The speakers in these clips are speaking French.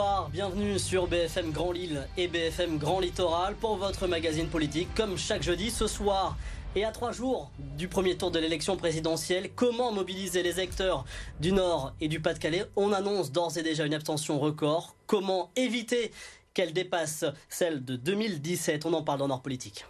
Bonsoir, bienvenue sur BFM Grand Lille et BFM Grand Littoral pour votre magazine politique. Comme chaque jeudi, ce soir et à trois jours du premier tour de l'élection présidentielle, comment mobiliser les acteurs du Nord et du Pas-de-Calais? On annonce d'ores et déjà une abstention record. Comment éviter qu'elle dépasse celle de 2017 On en parle dans Nord Politique.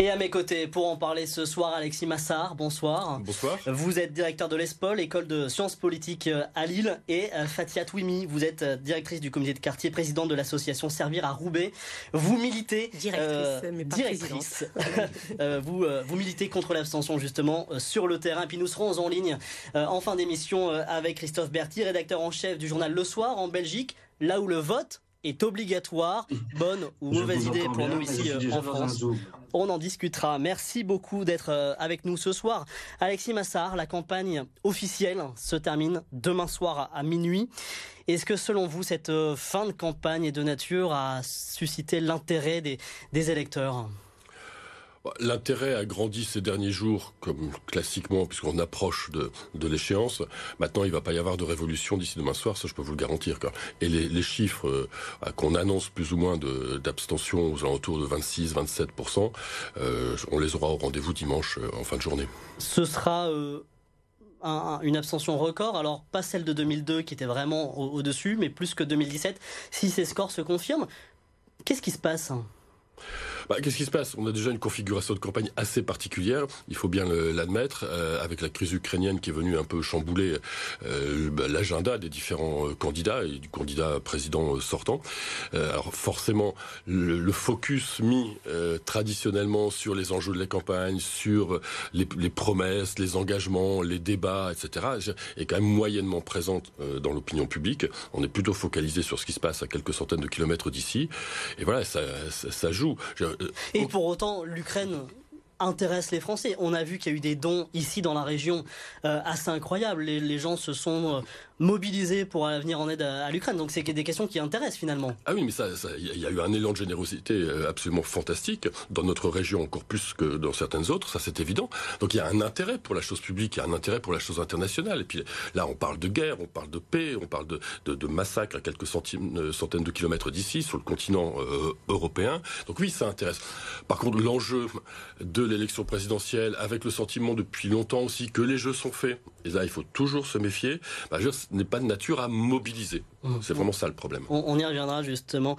Et à mes côtés, pour en parler ce soir, Alexis Massard, bonsoir. Bonsoir. Vous êtes directeur de l'ESPOL, école de sciences politiques euh, à Lille, et euh, Fatia Touimi, vous êtes euh, directrice du comité de quartier, présidente de l'association Servir à Roubaix. Vous militez... Directrice, mais pas directrice. vous, vous militez contre l'abstention justement sur le terrain. Et puis nous serons en ligne en fin d'émission avec Christophe Berti, rédacteur en chef du journal Le Soir en Belgique, là où le vote est obligatoire. Bonne ou mauvaise idée pour nous ici en France on en discutera. Merci beaucoup d'être euh, avec nous ce soir. Alexis Massard, la campagne officielle se termine demain soir à minuit. Est-ce que selon vous, cette euh, fin de campagne est de nature à susciter l'intérêt des électeurs? L'intérêt a grandi ces derniers jours, comme classiquement, puisqu'on approche de, l'échéance. Maintenant, il ne va pas y avoir de révolution d'ici demain soir, ça je peux vous le garantir. Et les, chiffres euh, qu'on annonce plus ou moins d'abstention aux alentours de 26-27%, euh, on les aura au rendez-vous dimanche euh, en fin de journée. Ce sera une abstention record, alors pas celle de 2002 qui était vraiment au-dessus, mais plus que 2017. Si ces scores se confirment, qu'est-ce qui se passe bah, Qu'est-ce qui se passe? On a déjà une configuration de campagne assez particulière, il faut bien l'admettre, euh, avec la crise ukrainienne qui est venue un peu chambouler euh, bah, l'agenda des différents euh, candidats et du candidat président sortant. alors forcément, le, focus mis traditionnellement sur les enjeux de la campagne, sur les, les, promesses, les engagements, les débats, etc., est quand même moyennement présente dans l'opinion publique. On est plutôt focalisé sur ce qui se passe à quelques centaines de kilomètres d'ici. Et voilà, ça, ça joue. Euh, Et pour autant, l'Ukraine intéresse les Français. On a vu qu'il y a eu des dons ici dans la région euh, assez incroyables. Les, gens se sont euh, mobilisés pour venir en aide à, l'Ukraine. Donc c'est des questions qui intéressent finalement. Ah oui, mais ça, il y a eu un élan de générosité euh, absolument fantastique dans notre région encore plus que dans certaines autres. Ça c'est évident. Donc il y a un intérêt pour la chose publique, il y a un intérêt pour la chose internationale. Et puis là, on parle de guerre, on parle de paix, on parle de, de, massacres à quelques centimes, centaines de kilomètres d'ici, sur le continent européen. Donc oui, ça intéresse. Par contre, l'enjeu de l'élection présidentielle, avec le sentiment depuis longtemps aussi que les jeux sont faits, et là il faut toujours se méfier, bah, ce n'est pas de nature à mobiliser. Mmh. C'est vraiment ça le problème. On, y reviendra justement.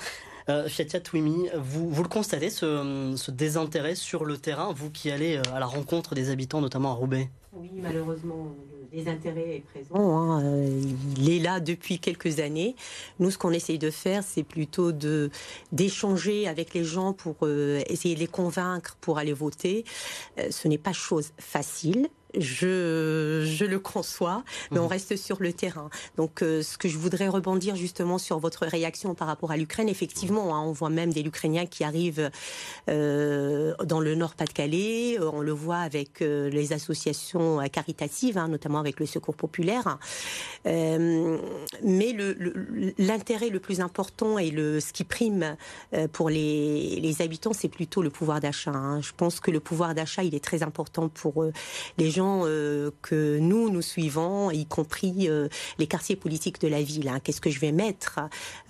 Euh, Fiatia Twimi, vous, vous le constatez, ce, ce, désintérêt sur le terrain, vous qui allez euh, à la rencontre des habitants, notamment à Roubaix? Oui, malheureusement, le désintérêt est présent. Hein. Euh, il est là depuis quelques années. Nous, ce qu'on essaye de faire, c'est plutôt de d'échanger avec les gens pour essayer de les convaincre pour aller voter. ce n'est pas chose facile je, je le conçois, mais on mhm. reste sur le terrain. Donc, euh, ce que je voudrais rebondir justement sur votre réaction par rapport à l'Ukraine, effectivement, hein, on voit même des Ukrainiens qui arrivent euh, dans le Nord-Pas-de-Calais. Euh, on le voit avec les associations caritatives, hein, notamment avec le Secours populaire. mais l'intérêt le, plus important et le, ce qui prime pour les, les habitants, c'est plutôt le pouvoir d'achat. Hein. Je pense que le pouvoir d'achat, il est très important pour les gens euh, que nous, nous suivons, y compris euh, les quartiers politiques de la ville. Hein. Qu'est-ce que je vais mettre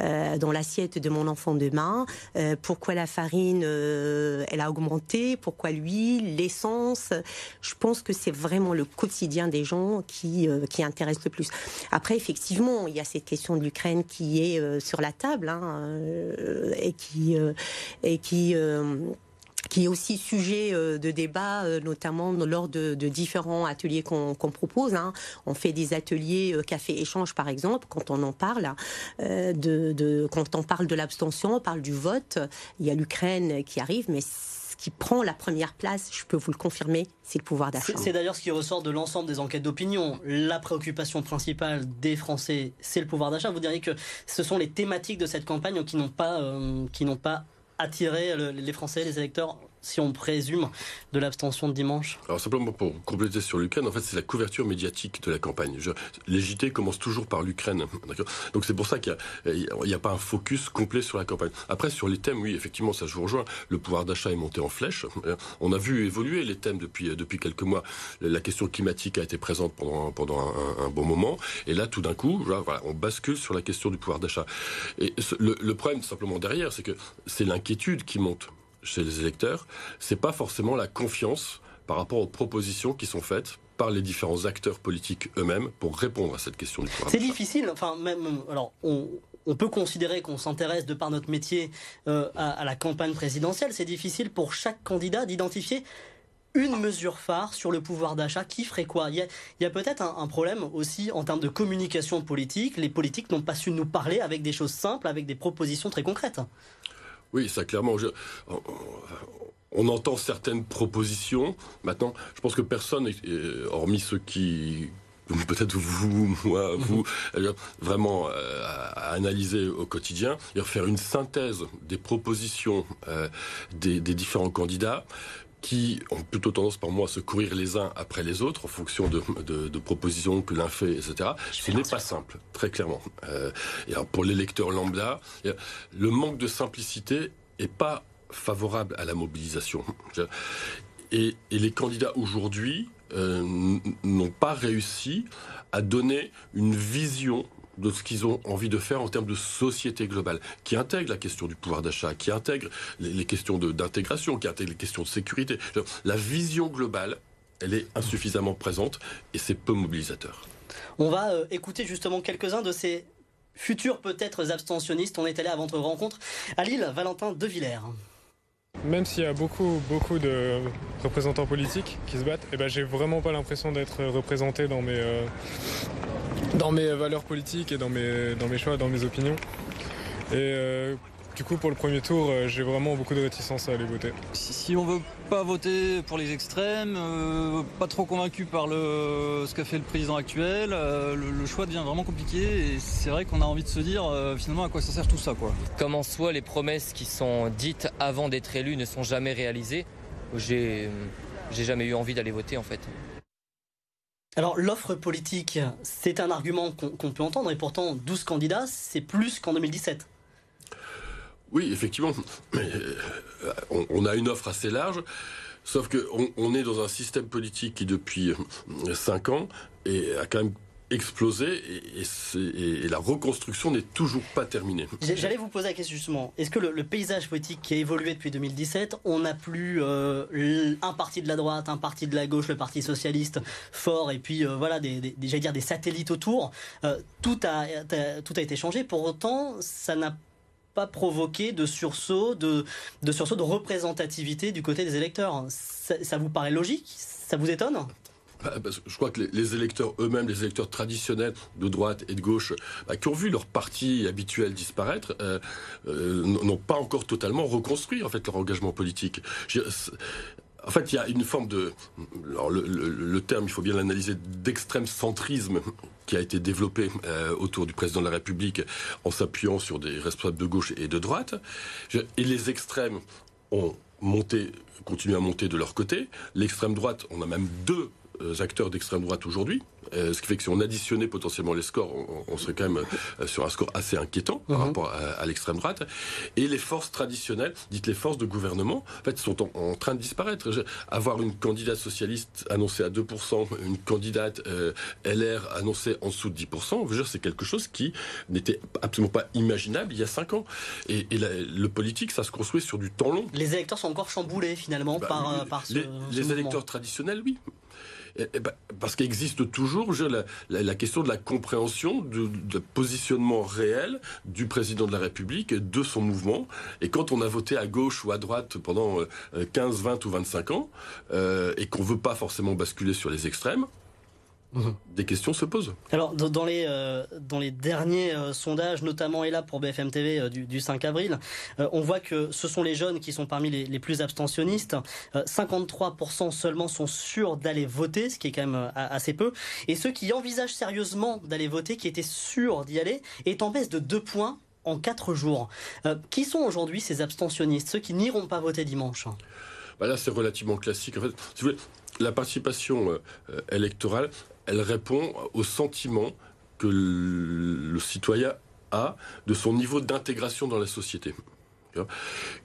euh, dans l'assiette de mon enfant demain Pourquoi la farine, elle a augmenté Pourquoi l'huile, l'essence Je pense que c'est vraiment le quotidien des gens qui, qui intéresse le plus. Après, effectivement, il y a cette question de l'Ukraine qui est sur la table hein, et qui... et qui qui est aussi sujet euh, de débat, euh, notamment lors de, différents ateliers qu'on propose. Hein. On fait des ateliers euh, café-échange, par exemple, quand on en parle. quand on parle de l'abstention, on parle du vote. Il y a l'Ukraine qui arrive, mais ce qui prend la première place, je peux vous le confirmer, c'est le pouvoir d'achat. C'est d'ailleurs ce qui ressort de l'ensemble des enquêtes d'opinion. La préoccupation principale des Français, c'est le pouvoir d'achat. Vous diriez que ce sont les thématiques de cette campagne qui n'ont pas, qui n'ont pas attirer les Français, les électeurs si on présume de l'abstention de dimanche? Alors simplement pour compléter sur l'Ukraine, en fait c'est la couverture médiatique de la campagne. Je, les JT commencent toujours par l'Ukraine. Donc c'est pour ça qu'il n'y a, pas un focus complet sur la campagne. Après sur les thèmes, oui effectivement ça je vous rejoins, le pouvoir d'achat est monté en flèche. On a vu évoluer les thèmes depuis, depuis quelques mois. La question climatique a été présente pendant, pendant un, bon moment. Et là tout d'un coup, voilà, on bascule sur la question du pouvoir d'achat. Et le problème simplement derrière, c'est que c'est l'inquiétude qui monte chez les électeurs, c'est pas forcément la confiance par rapport aux propositions qui sont faites par les différents acteurs politiques eux-mêmes pour répondre à cette question du pouvoir. C'est difficile, enfin même alors on, on peut considérer qu'on s'intéresse de par notre métier euh, à, à, la campagne présidentielle. C'est difficile pour chaque candidat d'identifier une mesure phare sur le pouvoir d'achat qui ferait quoi? Il y a, a peut-être un, un, problème aussi en termes de communication politique. Les politiques n'ont pas su nous parler avec des choses simples, avec des propositions très concrètes. Oui, ça clairement. Je, on, on, entend certaines propositions. Maintenant, je pense que personne, hormis ceux qui peut-être vous, moi, vous, vraiment euh, à analyser au quotidien, et faire une synthèse des propositions euh, des, des, différents candidats qui ont plutôt tendance par moi à se courir les uns après les autres en fonction de, de, de propositions que l'un fait, etc. Ce n'est pas simple, très clairement. Euh, et alors pour l'électeur lambda, le manque de simplicité est pas favorable à la mobilisation. Et, et les candidats aujourd'hui euh, n'ont pas réussi à donner une vision de ce qu'ils ont envie de faire en termes de société globale, qui intègre la question du pouvoir d'achat, qui intègre les, les questions d'intégration, qui intègre les questions de sécurité. La vision globale, elle est insuffisamment présente et c'est peu mobilisateur. On va euh, écouter justement quelques-uns de ces futurs peut-être abstentionnistes. On est allé à votre rencontre à Lille, Valentin De Villers. Même s'il y a beaucoup, beaucoup de représentants politiques qui se battent, eh ben j'ai vraiment pas l'impression d'être représenté dans mes, euh, dans mes valeurs politiques et dans mes, dans mes choix, dans mes opinions. Et euh, du coup, pour le premier tour, euh, j'ai vraiment beaucoup de réticence à aller voter. Si, si on veut pas voter pour les extrêmes, euh, pas trop convaincu par le, ce qu'a fait le président actuel, euh, le, le, choix devient vraiment compliqué et c'est vrai qu'on a envie de se dire euh, finalement à quoi ça sert tout ça. Quoi. Comme en soi, les promesses qui sont dites avant d'être élues ne sont jamais réalisées, j'ai jamais eu envie d'aller voter en fait. Alors l'offre politique, c'est un argument qu'on qu peut entendre et pourtant 12 candidats, c'est plus qu'en 2017. Oui, effectivement. Euh, on, a une offre assez large. Sauf qu'on on est dans un système politique qui, depuis 5 ans, a quand même explosé et, la reconstruction n'est toujours pas terminée. J'allais vous poser la question justement. Est-ce que le, paysage politique qui a évolué depuis 2017, on n'a plus euh, un parti de la droite, un parti de la gauche, le parti socialiste fort et puis euh, voilà des, dire des satellites autour. Euh, tout a, tout a été changé. Pour autant, ça n'a pas provoqué de sursaut de, de sursaut de représentativité du côté des électeurs. Ça vous paraît logique? Ça vous étonne? Bah, je crois que les, électeurs eux-mêmes, les électeurs traditionnels de droite et de gauche, bah, qui ont vu leur parti habituel disparaître, euh, euh, n'ont pas encore totalement reconstruit en fait leur engagement politique. En fait, il y a une forme de, alors le terme, il faut bien l'analyser, d'extrême centrisme qui a été développé euh, autour du président de la République en s'appuyant sur des responsables de gauche et de droite. Et les extrêmes ont monté, continué à monter de leur côté. L'extrême droite, on a même deux acteurs d'extrême droite aujourd'hui. Euh, ce qui fait que si on additionnait potentiellement les scores, on, on serait quand même euh, sur un score assez inquiétant par uh -huh. rapport à, à l'extrême droite. Et les forces traditionnelles, dites les forces de gouvernement, en fait, sont en, en train de disparaître. Je, avoir une candidate socialiste annoncée à 2%, une candidate euh, LR annoncée en dessous de 10%, c'est quelque chose qui n'était absolument pas imaginable il y a 5 ans. Et, et la, le politique, ça se construit sur du temps long. Les électeurs sont encore chamboulés finalement bah, par, par ce, les, ce les électeurs traditionnels, oui. Et, et ben, parce qu'existe toujours je, la, question de la compréhension du positionnement réel du président de la République et de son mouvement. Et quand on a voté à gauche ou à droite pendant euh, 15, 20 ou 25 ans, euh, et qu'on veut pas forcément basculer sur les extrêmes. Des questions se posent. Alors, dans les, euh, dans les derniers euh, sondages, notamment et là pour BFM TV euh, du, du, 5 avril, on voit que ce sont les jeunes qui sont parmi les, les plus abstentionnistes. 53% euh, seulement sont sûrs d'aller voter, ce qui est quand même assez peu. Et ceux qui envisagent sérieusement d'aller voter, qui étaient sûrs d'y aller, est en baisse de 2 points en 4 jours. qui sont aujourd'hui ces abstentionnistes, ceux qui n'iront pas voter dimanche? Bah Là, c'est relativement classique. En fait, si vous voulez, la participation électorale, elle répond au sentiment que le, citoyen a de son niveau d'intégration dans la société.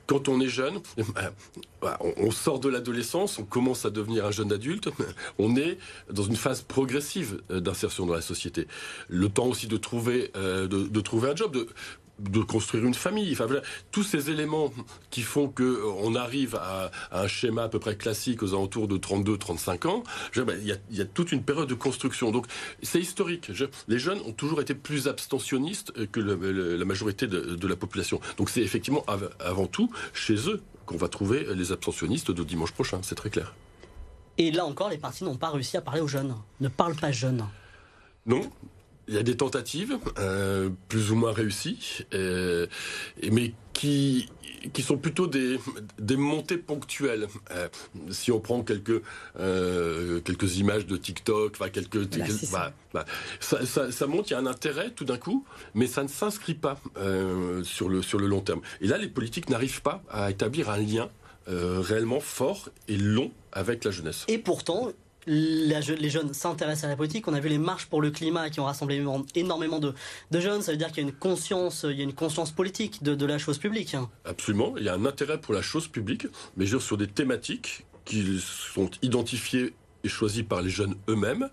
Quand on est jeune, bah, on sort de l'adolescence, on commence à devenir un jeune adulte, on est dans une phase progressive euh, d'insertion dans la société. Le temps aussi de trouver, euh, trouver un job, de construire une famille. Enfin, voilà, tous ces éléments qui font que euh, on arrive à, un schéma à peu près classique aux alentours de 32-35 ans, ben, il y, a, toute une période de construction. Donc c'est historique. les jeunes ont toujours été plus abstentionnistes que la majorité de, la population. Donc c'est effectivement avant tout chez eux qu'on va trouver les abstentionnistes de dimanche prochain. C'est très clair. Et là encore, les partis n'ont pas réussi à parler aux jeunes, ne parlent pas jeunes. Non, il y a des tentatives, euh, plus ou moins réussies, euh, mais qui qui sont plutôt des, des montées ponctuelles. Euh, si on prend quelques euh, quelques images de TikTok, enfin quelques, bah, bah, ça. ça, ça, monte, il y a un intérêt tout d'un coup, mais ça ne s'inscrit pas euh, sur le sur le long terme. Et là, les politiques n'arrivent pas à établir un lien euh, réellement fort et long avec la jeunesse. Et pourtant, les jeunes s'intéressent à la politique. On a vu les marches pour le climat qui ont rassemblé énormément de, jeunes. Ça veut dire qu'il y a une conscience, il y a une conscience politique de, la chose publique. Absolument. Il y a un intérêt pour la chose publique, mais sur des thématiques qui sont identifiées et choisies par les jeunes eux-mêmes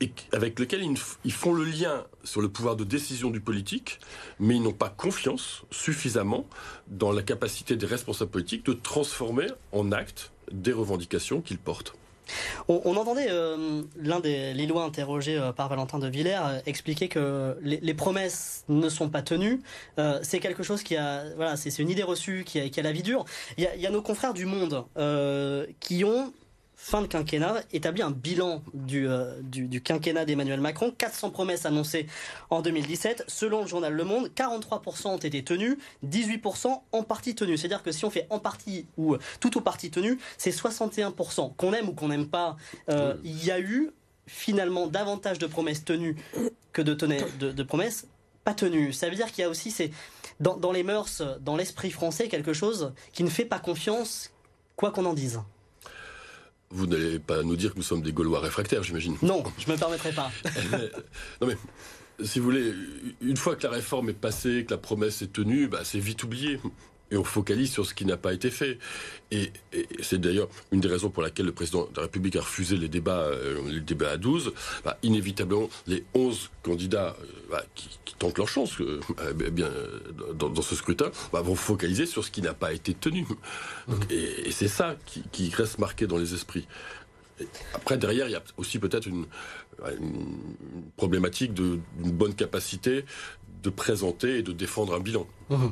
et avec lesquels ils font le lien sur le pouvoir de décision du politique, mais ils n'ont pas confiance suffisamment dans la capacité des responsables politiques de transformer en actes des revendications qu'ils portent. On, entendait euh, l'un des Lillois interrogé euh, par Valentin de Villers euh, expliquer que les, promesses ne sont pas tenues. c'est quelque chose qui a, voilà, c'est une idée reçue qui a, qui a la vie dure. Il y a, nos confrères du Monde qui ont fin de quinquennat, établit un bilan euh, du, du, quinquennat d'Emmanuel Macron. 400 promesses annoncées en 2017. Selon le journal Le Monde, 43% ont été tenues, 18% en partie tenues. C'est-à-dire que si on fait en partie ou tout au parti tenu, c'est 61%. Qu'on aime ou qu'on n'aime pas, euh, il y a eu finalement davantage de promesses tenues que de, de, de promesses pas tenues. Ça veut dire qu'il y a aussi, dans, dans les mœurs, dans l'esprit français, quelque chose qui ne fait pas confiance, quoi qu'on en dise. Vous n'allez pas nous dire que nous sommes des Gaulois réfractaires, j'imagine. Non, je ne me permettrai pas. non mais, si vous voulez, une fois que la réforme est passée, que la promesse est tenue, bah, c'est vite oublié et on focalise sur ce qui n'a pas été fait. Et, c'est d'ailleurs une des raisons pour laquelle le président de la République a refusé les débats, euh, les débats à 12. Bah, inévitablement, les 11 candidats euh, bah, qui, tentent leur chance euh, eh bien, dans, ce scrutin bah, vont focaliser sur ce qui n'a pas été tenu. Mmh. et, c'est ça qui, reste marqué dans les esprits. après, derrière, il y a aussi peut-être une, problématique d'une bonne capacité de présenter et de défendre un bilan. Mmh.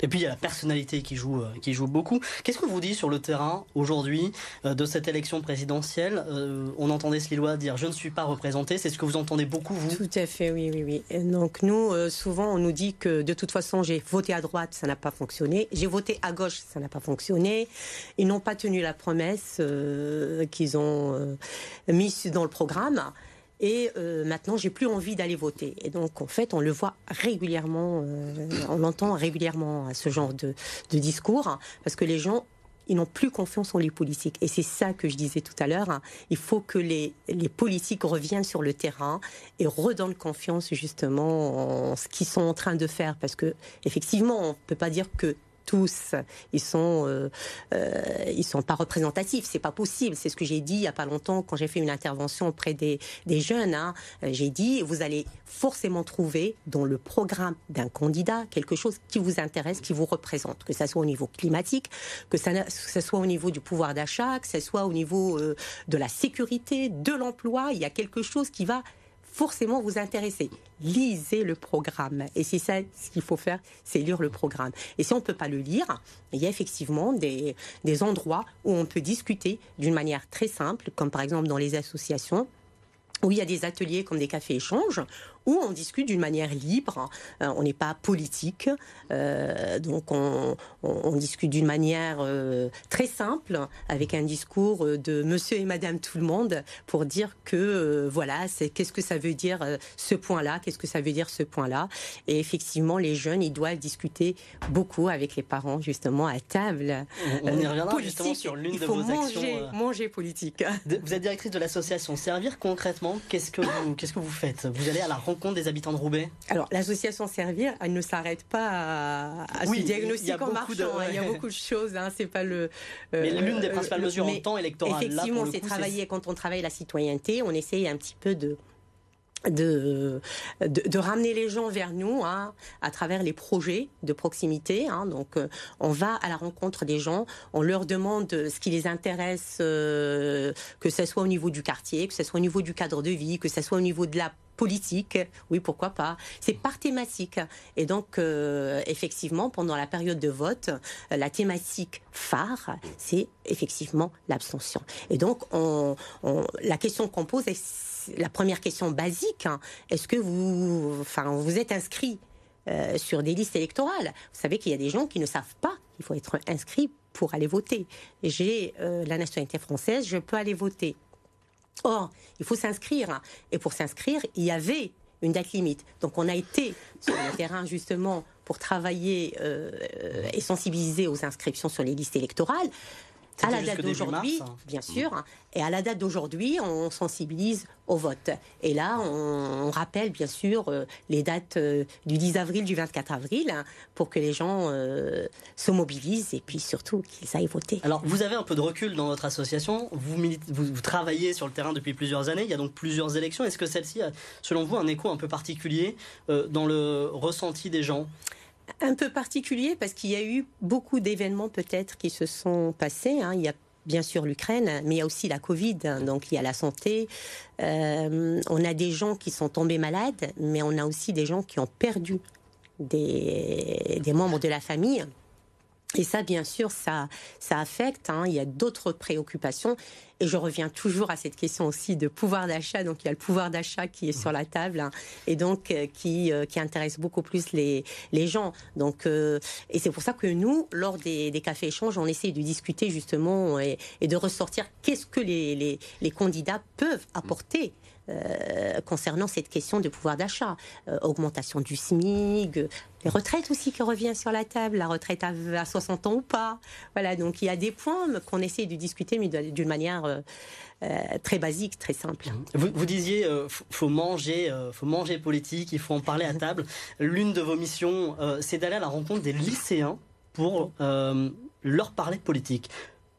Et puis il y a la personnalité qui joue, euh, qui joue beaucoup. Qu'est-ce que vous dites sur le terrain aujourd'hui euh, de cette élection présidentielle euh, On entendait ce dire je ne suis pas représenté. C'est ce que vous entendez beaucoup, vous? Tout à fait, oui, oui, oui. Donc nous, souvent, on nous dit que de toute façon, j'ai voté à droite, ça n'a pas fonctionné. J'ai voté à gauche, ça n'a pas fonctionné. Ils n'ont pas tenu la promesse qu'ils ont mise dans le programme. Et euh, maintenant, j'ai plus envie d'aller voter. Et donc, en fait, on le voit régulièrement, euh, on l'entend régulièrement à ce genre de, discours, parce que les gens ils n'ont plus confiance en les politiques. Et c'est ça que je disais tout à l'heure. Il faut que les, les, politiques reviennent sur le terrain et redonnent confiance justement en ce qu'ils sont en train de faire. Parce que, effectivement, on ne peut pas dire que tous, ils sont, euh, euh, ils sont pas représentatifs. C'est pas possible. C'est ce que j'ai dit il y a pas longtemps quand j'ai fait une intervention auprès des, jeunes. Hein. J'ai dit, vous allez forcément trouver dans le programme d'un candidat quelque chose qui vous intéresse, qui vous représente, que ça soit au niveau climatique, que ça, soit au niveau du pouvoir d'achat, que ce soit au niveau euh, de la sécurité, de l'emploi. Il y a quelque chose qui va forcément vous intéresser. Lisez le programme. Et c'est ça ce qu'il faut faire, c'est lire le programme. Et si on ne peut pas le lire, il y a effectivement des, des endroits où on peut discuter d'une manière très simple, comme par exemple dans les associations, où il y a des ateliers comme des cafés échanges, où on discute d'une manière libre. Euh, on n'est pas politique, euh, donc on, discute d'une manière euh, très simple, avec un discours de Monsieur et Madame tout le monde, pour dire que voilà, c'est qu'est-ce que ça veut dire ce point-là, qu'est-ce que ça veut dire ce point-là. Et effectivement, les jeunes, ils doivent discuter beaucoup avec les parents justement à table. On, y reviendra justement sur l'une de vos manger, actions. Manger politique. Vous êtes directrice de l'association Servir concrètement. Qu'est-ce que vous, qu'est-ce que vous faites? Vous allez à la rencontre des habitants de Roubaix Alors, l'association Servir, elle ne s'arrête pas à, à ce diagnostic en marchant. Hein. Il y a beaucoup de choses. Hein. C'est pas le. mais l'une des euh, principales mesures en temps électoral. Effectivement, c'est travailler quand on travaille la citoyenneté. On essaye un petit peu de de, de, ramener les gens vers nous hein, à travers les projets de proximité. Hein. donc, euh, on va à la rencontre des gens, on leur demande ce qui les intéresse, euh, que ce soit au niveau du quartier, que ce soit au niveau du cadre de vie, que ce soit au niveau de la politique, oui, pourquoi pas. C'est par thématique. Et donc, euh, effectivement, pendant la période de vote, la thématique phare, c'est effectivement l'abstention. Et donc, on, la question qu'on pose est la première question basique. Hein. Est-ce que vous, enfin, vous êtes inscrit euh, sur des listes électorales? Vous savez qu'il y a des gens qui ne savent pas qu'il faut être inscrit pour aller voter. J'ai euh, la nationalité française, je peux aller voter. Or, il faut s'inscrire. Et pour s'inscrire, il y avait une date limite. Donc on a été sur le terrain justement pour travailler euh, et sensibiliser aux inscriptions sur les listes électorales à la date d'aujourd'hui, hein. bien sûr, hein. et à la date d'aujourd'hui, on sensibilise au vote. Et là, on, rappelle bien sûr euh, les dates euh, du 10 avril, du 24 avril, hein, pour que les gens euh, se mobilisent et puis surtout qu'ils aillent voter. Alors, vous avez un peu de recul dans votre association. Vous, vous, travaillez sur le terrain depuis plusieurs années. Il y a donc plusieurs élections. Est-ce que celle-ci a, selon vous, un écho un peu particulier dans le ressenti des gens? Un peu particulier parce qu'il y a eu beaucoup d'événements peut-être qui se sont passés. Hein. Il y a bien sûr l'Ukraine, mais il y a aussi la Covid, hein. donc il y a la santé. Euh, on a des gens qui sont tombés malades, mais on a aussi des gens qui ont perdu des, des membres de la famille. Et ça, bien sûr, ça, ça affecte. Hein. Il y a d'autres préoccupations. Et je reviens toujours à cette question aussi de pouvoir d'achat. Donc, il y a le pouvoir d'achat qui est sur la table hein, et donc euh, qui, euh, qui intéresse beaucoup plus les, les gens. Donc, euh, et c'est pour ça que nous, lors des, des cafés échanges, on essaie de discuter justement et, et de ressortir qu'est-ce que les, les, les, candidats peuvent apporter euh, concernant cette question de pouvoir d'achat. Euh, augmentation du SMIG, les retraites aussi qui revient sur la table, la retraite à, 60 ans ou pas. Voilà, donc il y a des points qu'on essaie de discuter, mais d'une manière euh, très basique, très simple. Vous, vous disiez, faut manger, faut manger politique, il faut en parler à table. L'une de vos missions, c'est d'aller à la rencontre des lycéens pour leur parler politique.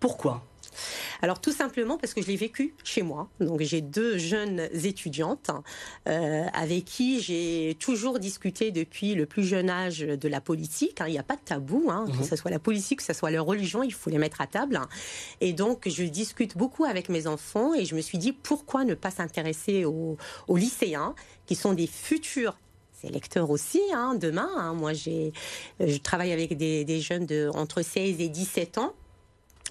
Pourquoi? Alors tout simplement parce que je l'ai vécu chez moi. Donc j'ai deux jeunes étudiantes euh, avec qui j'ai toujours discuté depuis le plus jeune âge de la politique. Hein. Il n'y a pas de tabou, hein, que mhm. ce soit la politique, que ce soit leur religion, il faut les mettre à table. Et donc je discute beaucoup avec mes enfants et je me suis dit pourquoi ne pas s'intéresser aux, lycéens qui sont des futurs électeurs aussi, hein, demain. Moi, j'ai, je travaille avec des, des, jeunes de entre 16 et 17 ans.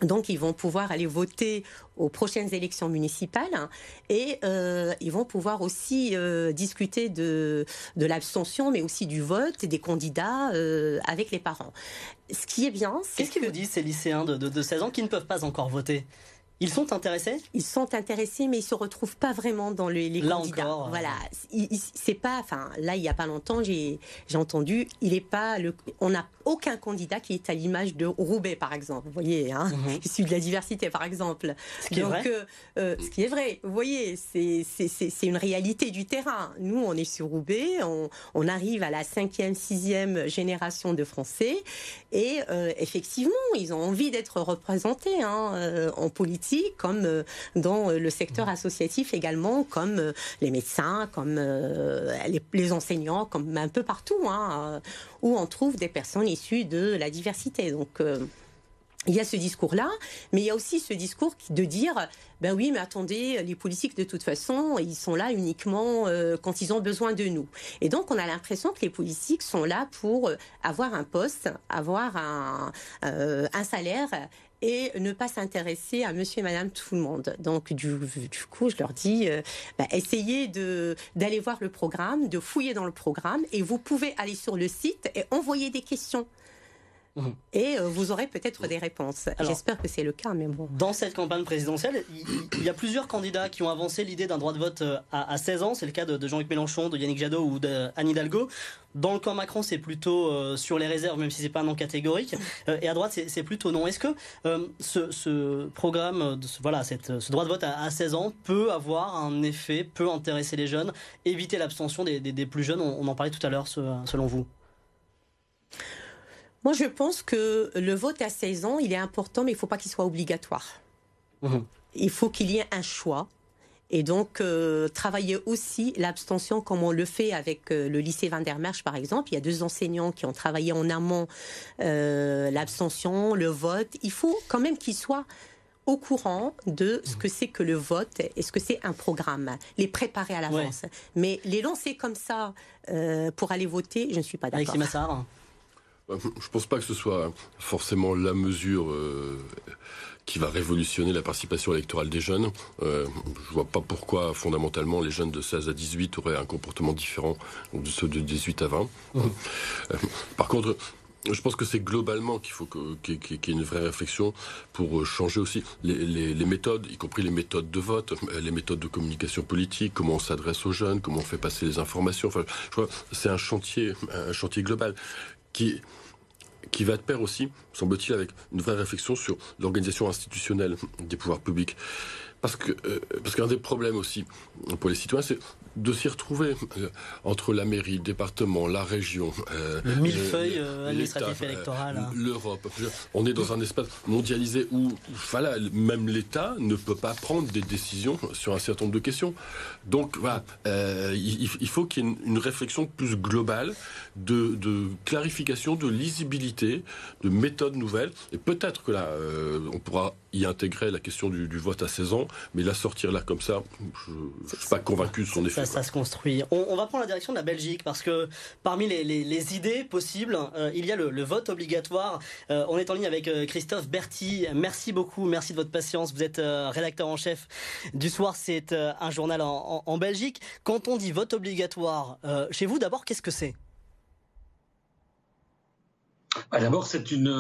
Donc, ils vont pouvoir aller voter aux prochaines élections municipales et euh, ils vont pouvoir aussi euh, discuter de, de l'abstention, mais aussi du vote et des candidats euh, avec les parents. Ce qui est bien, c'est Qu'est-ce que... qu'ils vous disent ces lycéens de, de, de 16 ans qui ne peuvent pas encore voter? Ils sont intéressés Ils sont intéressés, mais ils se retrouvent pas vraiment dans les, les là candidats. Encore, voilà, c'est pas. Enfin, là, il y a pas longtemps, j'ai entendu, il est pas le. On n'a aucun candidat qui est à l'image de Roubaix, par exemple. Vous voyez, hein, mhm. issu de la diversité, par exemple. Ce qui est vrai. Euh, euh, ce qui est vrai. Vous voyez, c'est une réalité du terrain. Nous, on est sur Roubaix, on, on arrive à la cinquième, sixième génération de Français, et euh, effectivement, ils ont envie d'être représentés hein, en politique comme euh, dans euh, le secteur associatif également, comme euh, les médecins, comme les, enseignants, comme un peu partout, hein, où on trouve des personnes issues de la diversité. Donc il y a ce discours-là, mais il y a aussi ce discours de dire, ben oui, mais attendez, les politiques de toute façon, ils sont là uniquement quand ils ont besoin de nous. Et donc, on a l'impression que les politiques sont là pour avoir un poste, avoir un, un salaire et ne pas s'intéresser à monsieur et madame tout le monde. Donc, du, coup, je leur dis, euh, bah, essayez d'aller voir le programme, de fouiller dans le programme, et vous pouvez aller sur le site et envoyer des questions. Et euh, vous aurez peut-être des réponses. J'espère que c'est le cas, mais bon. Dans cette campagne présidentielle, il, y a plusieurs candidats qui ont avancé l'idée d'un droit de vote euh, à, 16 ans. C'est le cas de, Jean-Luc Mélenchon, de Yannick Jadot ou d'Anne Hidalgo. Dans le camp Macron, c'est plutôt euh, sur les réserves, même si c'est pas un nom catégorique. et à droite, c'est plutôt non. Est-ce que ce, programme, voilà, ce droit de vote à, 16 ans peut avoir un effet, peut intéresser les jeunes, éviter l'abstention des, plus jeunes? On, on, en parlait tout à l'heure, selon vous moi, je pense que le vote à 16 ans, il est important, mais il ne faut pas qu'il soit obligatoire. Mhm. Il faut qu'il y ait un choix. Et donc, euh, travailler aussi l'abstention comme on le fait avec euh, le lycée Van der Merch, par exemple. Il y a deux enseignants qui ont travaillé en amont euh, l'abstention, le vote. Il faut quand même qu'ils soient au courant de ce que c'est que le vote et ce que c'est un programme, les préparer à l'avance. Mais les lancer comme ça pour aller voter, je ne suis pas d'accord. Je ne pense pas que ce soit forcément la mesure euh, qui va révolutionner la participation électorale des jeunes. Euh, je ne vois pas pourquoi, fondamentalement, les jeunes de 16 à 18 auraient un comportement différent de ceux de 18 à 20. Mmh. Euh, par contre, je pense que c'est globalement qu'il faut qu'il y ait une vraie réflexion pour changer aussi les, méthodes, y compris les méthodes de vote, les méthodes de communication politique, comment on s'adresse aux jeunes, comment on fait passer les informations. Enfin, je crois c'est un chantier, un chantier global qui va de pair aussi, semble-t-il, avec une vraie réflexion sur l'organisation institutionnelle des pouvoirs publics. Parce euh, parce qu'un des problèmes aussi pour les citoyens, c'est de s'y retrouver euh, entre la mairie, le département, la région, euh, le millefeuille administratif électoral, hein. l'Europe. On est dans un espace mondialisé où, voilà, même l'État ne peut pas prendre des décisions sur un certain nombre de questions. Donc, voilà, il, faut qu'il y ait une, réflexion plus globale de, de, clarification, de lisibilité, de méthodes nouvelles. Et peut-être que là, on pourra y intégrer la question du, du vote à 16 ans mais la sortir là comme ça, je ne suis pas convaincu de son effet. Ça, se construit. On, va prendre la direction de la Belgique parce que parmi les, idées possibles, euh, il y a le, vote obligatoire. Euh, on est en ligne avec euh, Christophe Berti. Merci beaucoup, merci de votre patience. Vous êtes rédacteur en chef du Soir, c'est un journal en, Belgique. Quand on dit vote obligatoire, chez vous d'abord, qu'est-ce que c'est? Bah, D'abord, c'est une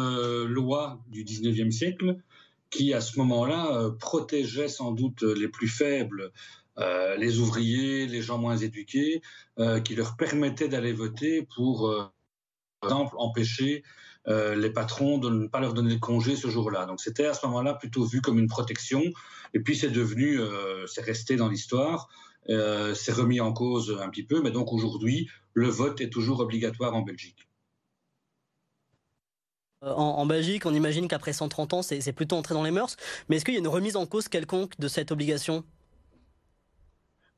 loi du 19e siècle qui, à ce moment-là, protégeait sans doute les plus faibles, euh, les ouvriers, les gens moins éduqués, euh, qui leur permettait d'aller voter pour, par exemple, empêcher les patrons de ne pas leur donner de congé ce jour-là. Donc c'était à ce moment-là plutôt vu comme une protection. Et puis c'est devenu, c'est resté dans l'histoire, c'est remis en cause un petit peu. Mais donc aujourd'hui, le vote est toujours obligatoire en Belgique. Euh, en, Belgique, on imagine qu'après 130 ans, c'est plutôt entré dans les mœurs. Mais est-ce qu'il y a une remise en cause quelconque de cette obligation?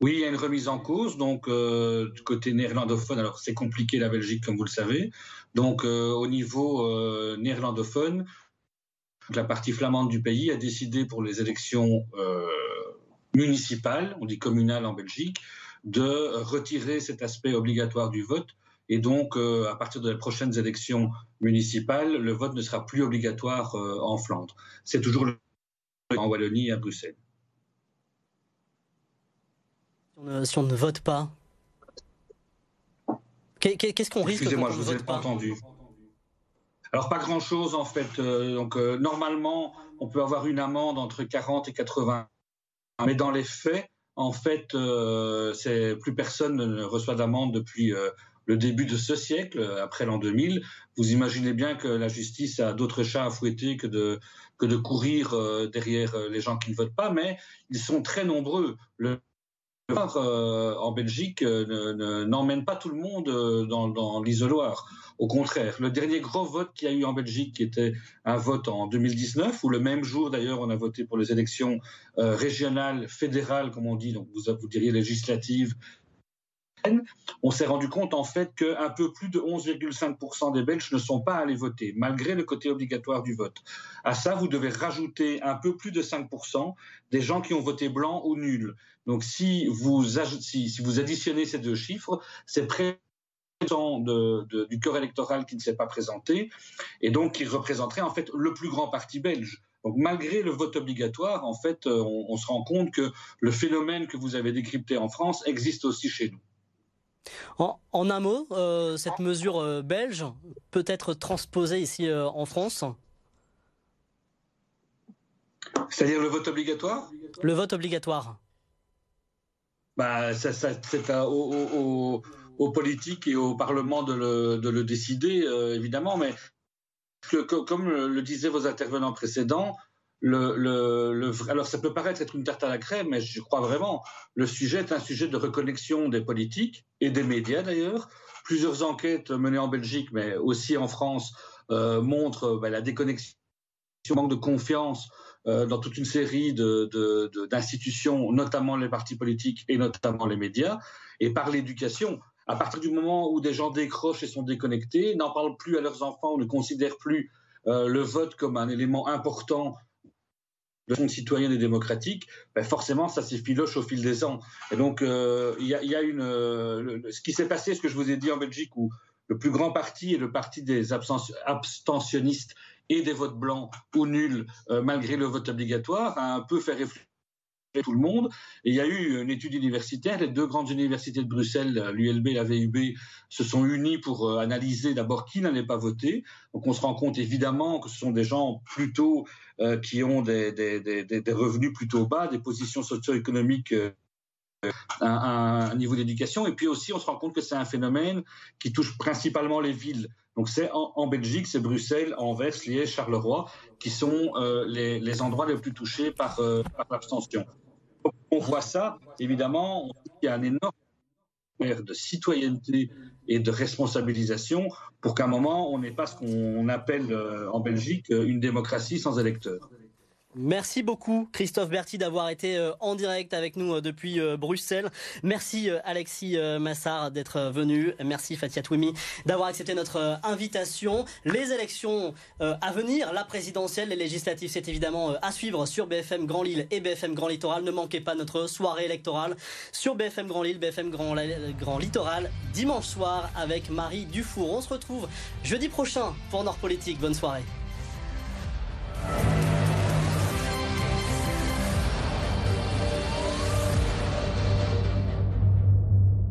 Oui, il y a une remise en cause. Donc, euh, du côté néerlandophone, alors c'est compliqué la Belgique, comme vous le savez. Donc, euh, au niveau néerlandophone, la partie flamande du pays a décidé pour les élections municipales, on dit communales en Belgique, de retirer cet aspect obligatoire du vote et donc, euh, à partir des prochaines élections municipales, le vote ne sera plus obligatoire euh, en Flandre. C'est toujours le en Wallonie et à Bruxelles. Si on ne, vote pas, qu'est-ce qu'on risque Excusez-moi, je vous ai pas? entendu. Alors pas grand-chose en fait. Euh, donc normalement, on peut avoir une amende entre 40 et 80, mais dans les faits, en fait, c'est plus personne ne reçoit d'amende depuis le début de ce siècle, après l'an 2000, vous imaginez bien que la justice a d'autres chats à fouetter que de, que de courir euh, derrière euh, les gens qui ne votent pas, mais ils sont très nombreux. Le euh, en Belgique n'emmène pas tout le monde dans, dans l'isoloir. Au contraire, le dernier gros vote qu'il y a eu en Belgique, qui était un vote en 2019, où le même jour d'ailleurs on a voté pour les élections régionales, fédérales, comme on dit, donc vous, vous diriez législatives on s'est rendu compte en fait qu'un peu plus de 11,5% des Belges ne sont pas allés voter, malgré le côté obligatoire du vote. À ça, vous devez rajouter un peu plus de 5% des gens qui ont voté blanc ou nul. Donc si vous, additionnez ces deux chiffres, c'est près du corps électoral qui ne s'est pas présenté et donc qui représenterait en fait le plus grand parti belge. Donc malgré le vote obligatoire, en fait, on, se rend compte que le phénomène que vous avez décrypté en France existe aussi chez nous. En, un mot, cette mesure belge peut être transposée ici en France C'est-à-dire le vote obligatoire Le vote obligatoire. Bah, ça, c'est aux, politiques et au Parlement de le, décider, euh, évidemment, mais comme le disaient vos intervenants précédents, alors ça peut paraître être une tarte à la crème, mais je crois vraiment, le sujet est un sujet de reconnexion des politiques et des médias d'ailleurs. Plusieurs enquêtes menées en Belgique, mais aussi en France, euh, montrent bah, la déconnexion, le manque de confiance euh, dans toute une série d'institutions, notamment les partis politiques et notamment les médias, et par l'éducation. À partir du moment où des gens décrochent et sont déconnectés, n'en parlent plus à leurs enfants, ne considèrent plus euh, le vote comme un élément important de son citoyen et démocratique, ben forcément, ça s'effiloche au fil des ans. Et donc, euh, il y, a, une, ce qui s'est passé, ce que je vous ai dit en Belgique, où le plus grand parti est le parti des abstentionnistes et des votes blancs ou nuls, euh, malgré le vote obligatoire, a un peu fait réfléchir tout le monde. Et il y a eu une étude universitaire. Les deux grandes universités de Bruxelles, l'ULB et la VUB, se sont unies pour euh, analyser d'abord qui n'allait pas voter. Donc on se rend compte évidemment que ce sont des gens plutôt euh, qui ont des, revenus plutôt bas, des positions socio-économiques. un, un, niveau d'éducation. Et puis aussi, on se rend compte que c'est un phénomène qui touche principalement les villes. Donc c'est en, Belgique, c'est Bruxelles, Anvers, Liège, Charleroi, qui sont euh, les, endroits les plus touchés euh, par l'abstention. On voit ça, évidemment, il y a un énorme de citoyenneté et de responsabilisation pour qu'à un moment, on n'ait pas ce qu'on appelle euh, en Belgique une démocratie sans électeurs. Merci beaucoup Christophe Berti d'avoir été euh, en direct avec nous euh, depuis euh, Bruxelles. Merci Alexis Massard d'être venu. Merci Fatia Twimi d'avoir accepté notre invitation. Les élections à venir, la présidentielle, les législatives, c'est évidemment à suivre sur BFM Grand Lille et BFM Grand Littoral. Ne manquez pas notre soirée électorale sur BFM Grand Lille, BFM Grand, Grand Littoral, dimanche soir avec Marie Dufour. On se retrouve jeudi prochain pour Nord Politique. Bonne soirée.